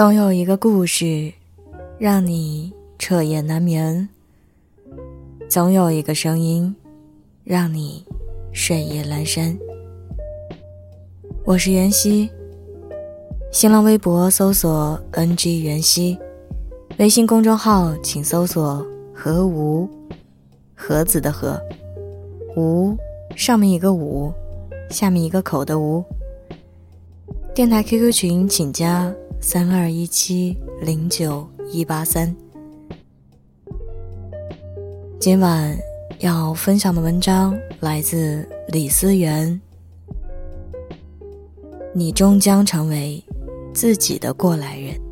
总有一个故事，让你彻夜难眠；总有一个声音，让你睡意阑珊。我是袁熙，新浪微博搜索 “ng 袁熙”，微信公众号请搜索“何无”，盒子的“盒”，无上面一个“五”，下面一个口的“无”。电台 QQ 群请加。三二一七零九一八三。今晚要分享的文章来自李思源。你终将成为自己的过来人。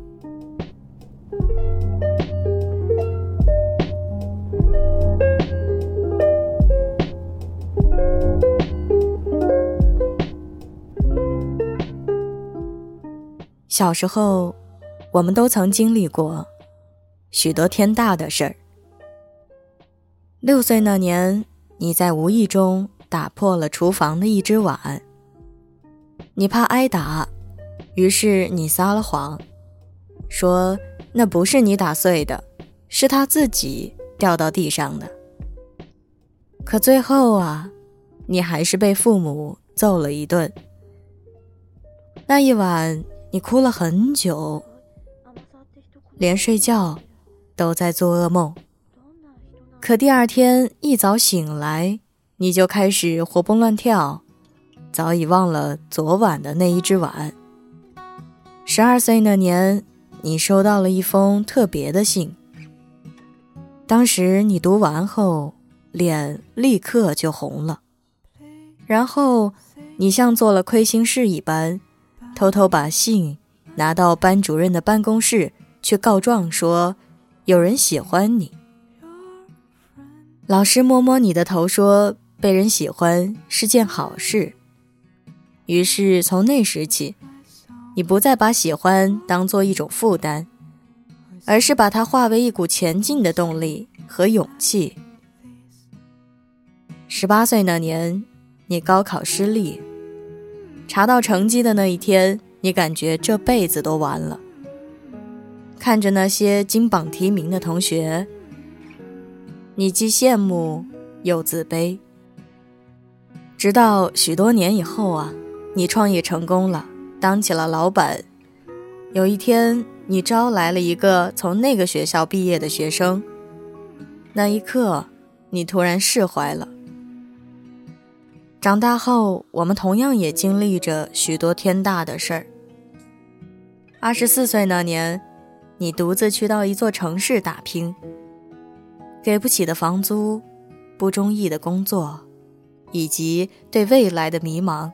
小时候，我们都曾经历过许多天大的事儿。六岁那年，你在无意中打破了厨房的一只碗，你怕挨打，于是你撒了谎，说那不是你打碎的，是他自己掉到地上的。可最后啊，你还是被父母揍了一顿。那一晚。你哭了很久，连睡觉都在做噩梦。可第二天一早醒来，你就开始活蹦乱跳，早已忘了昨晚的那一只碗。十二岁那年，你收到了一封特别的信。当时你读完后，脸立刻就红了，然后你像做了亏心事一般。偷偷把信拿到班主任的办公室去告状，说有人喜欢你。老师摸摸你的头，说被人喜欢是件好事。于是从那时起，你不再把喜欢当做一种负担，而是把它化为一股前进的动力和勇气。十八岁那年，你高考失利。查到成绩的那一天，你感觉这辈子都完了。看着那些金榜题名的同学，你既羡慕又自卑。直到许多年以后啊，你创业成功了，当起了老板。有一天，你招来了一个从那个学校毕业的学生，那一刻，你突然释怀了。长大后，我们同样也经历着许多天大的事儿。二十四岁那年，你独自去到一座城市打拼，给不起的房租，不中意的工作，以及对未来的迷茫，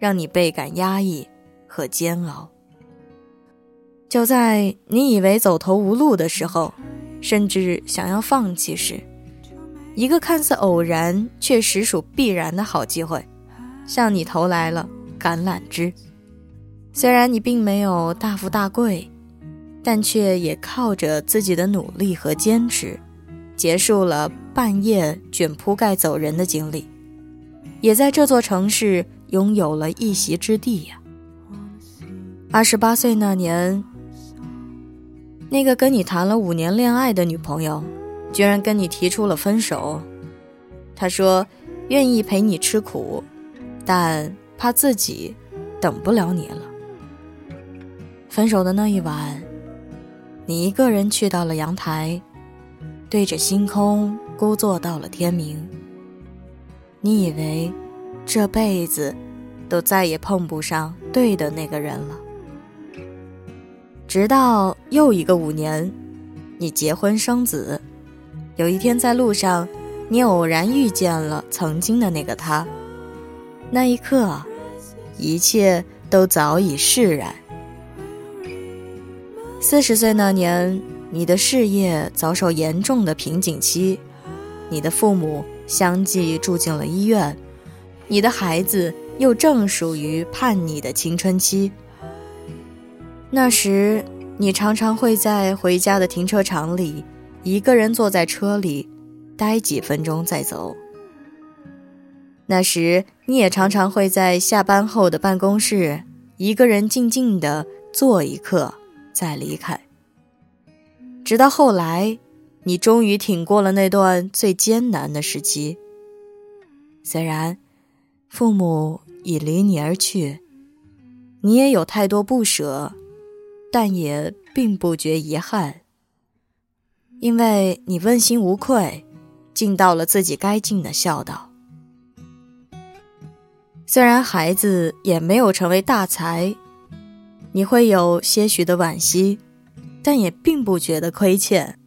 让你倍感压抑和煎熬。就在你以为走投无路的时候，甚至想要放弃时，一个看似偶然却实属必然的好机会，向你投来了橄榄枝。虽然你并没有大富大贵，但却也靠着自己的努力和坚持，结束了半夜卷铺盖走人的经历，也在这座城市拥有了一席之地呀。二十八岁那年，那个跟你谈了五年恋爱的女朋友。居然跟你提出了分手，他说愿意陪你吃苦，但怕自己等不了你了。分手的那一晚，你一个人去到了阳台，对着星空孤坐到了天明。你以为这辈子都再也碰不上对的那个人了，直到又一个五年，你结婚生子。有一天在路上，你偶然遇见了曾经的那个他。那一刻，一切都早已释然。四十岁那年，你的事业遭受严重的瓶颈期，你的父母相继住进了医院，你的孩子又正属于叛逆的青春期。那时，你常常会在回家的停车场里。一个人坐在车里，待几分钟再走。那时，你也常常会在下班后的办公室，一个人静静的坐一刻，再离开。直到后来，你终于挺过了那段最艰难的时期。虽然父母已离你而去，你也有太多不舍，但也并不觉遗憾，因为你问心无愧，尽到了自己该尽的孝道。虽然孩子也没有成为大才，你会有些许的惋惜，但也并不觉得亏欠，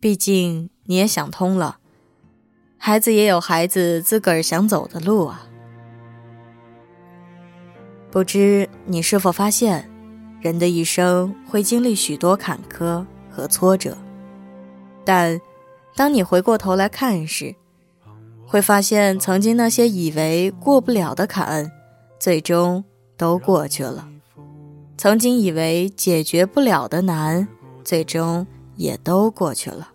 毕竟你也想通了。孩子也有孩子自个儿想走的路啊！不知你是否发现，人的一生会经历许多坎坷和挫折，但当你回过头来看时，会发现曾经那些以为过不了的坎，最终都过去了；曾经以为解决不了的难，最终也都过去了。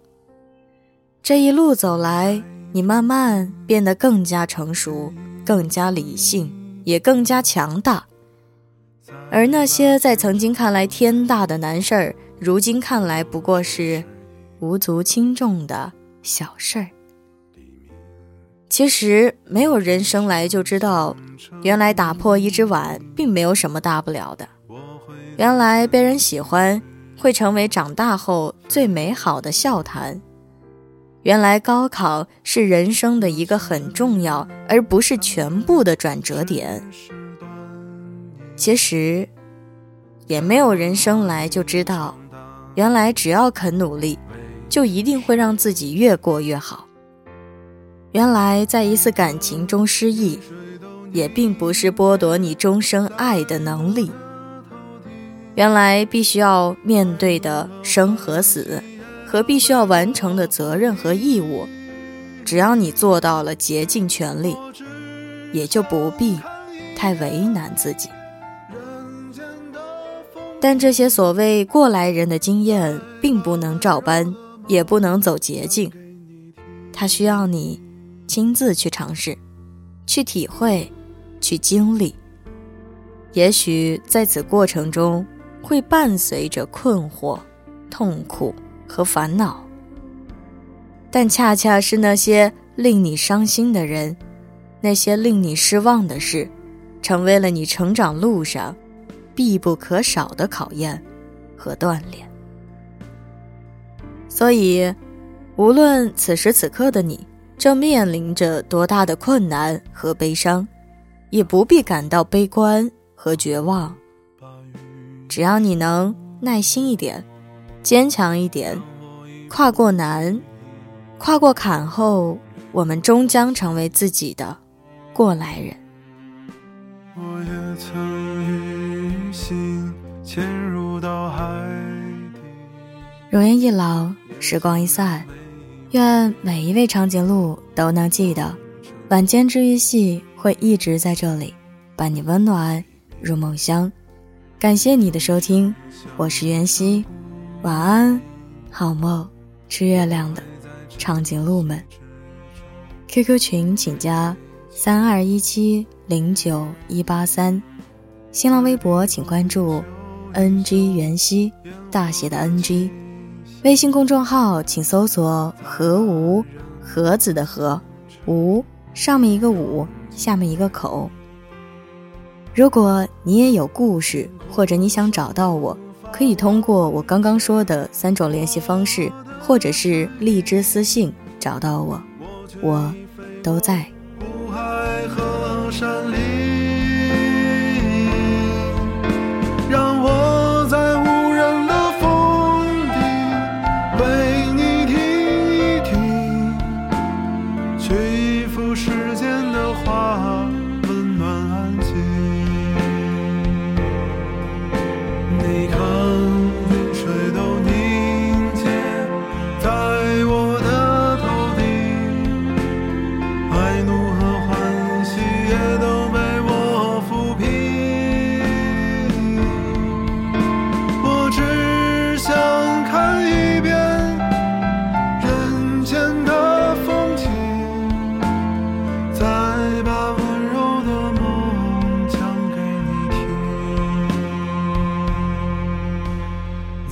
这一路走来。你慢慢变得更加成熟，更加理性，也更加强大。而那些在曾经看来天大的难事儿，如今看来不过是无足轻重的小事儿。其实，没有人生来就知道，原来打破一只碗并没有什么大不了的。原来被人喜欢，会成为长大后最美好的笑谈。原来高考是人生的一个很重要，而不是全部的转折点。其实，也没有人生来就知道，原来只要肯努力，就一定会让自己越过越好。原来在一次感情中失意，也并不是剥夺你终生爱的能力。原来必须要面对的生和死。和必须要完成的责任和义务，只要你做到了竭尽全力，也就不必太为难自己。但这些所谓过来人的经验，并不能照搬，也不能走捷径，它需要你亲自去尝试，去体会，去经历。也许在此过程中，会伴随着困惑、痛苦。和烦恼，但恰恰是那些令你伤心的人，那些令你失望的事，成为了你成长路上必不可少的考验和锻炼。所以，无论此时此刻的你正面临着多大的困难和悲伤，也不必感到悲观和绝望。只要你能耐心一点。坚强一点，跨过难，跨过坎后，我们终将成为自己的过来人。我也曾与心潜入到海底。容颜一老，时光一散，愿每一位长颈鹿都能记得，晚间治愈系会一直在这里，伴你温暖入梦乡。感谢你的收听，我是袁熙。晚安，好梦，吃月亮的长颈鹿们。QQ 群请加三二一七零九一八三，新浪微博请关注 NG 袁熙大写的 NG，微信公众号请搜索何无盒子的何无上面一个五下面一个口。如果你也有故事，或者你想找到我。可以通过我刚刚说的三种联系方式，或者是荔枝私信找到我，我都在。却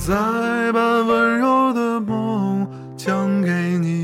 再把温柔的梦讲给你。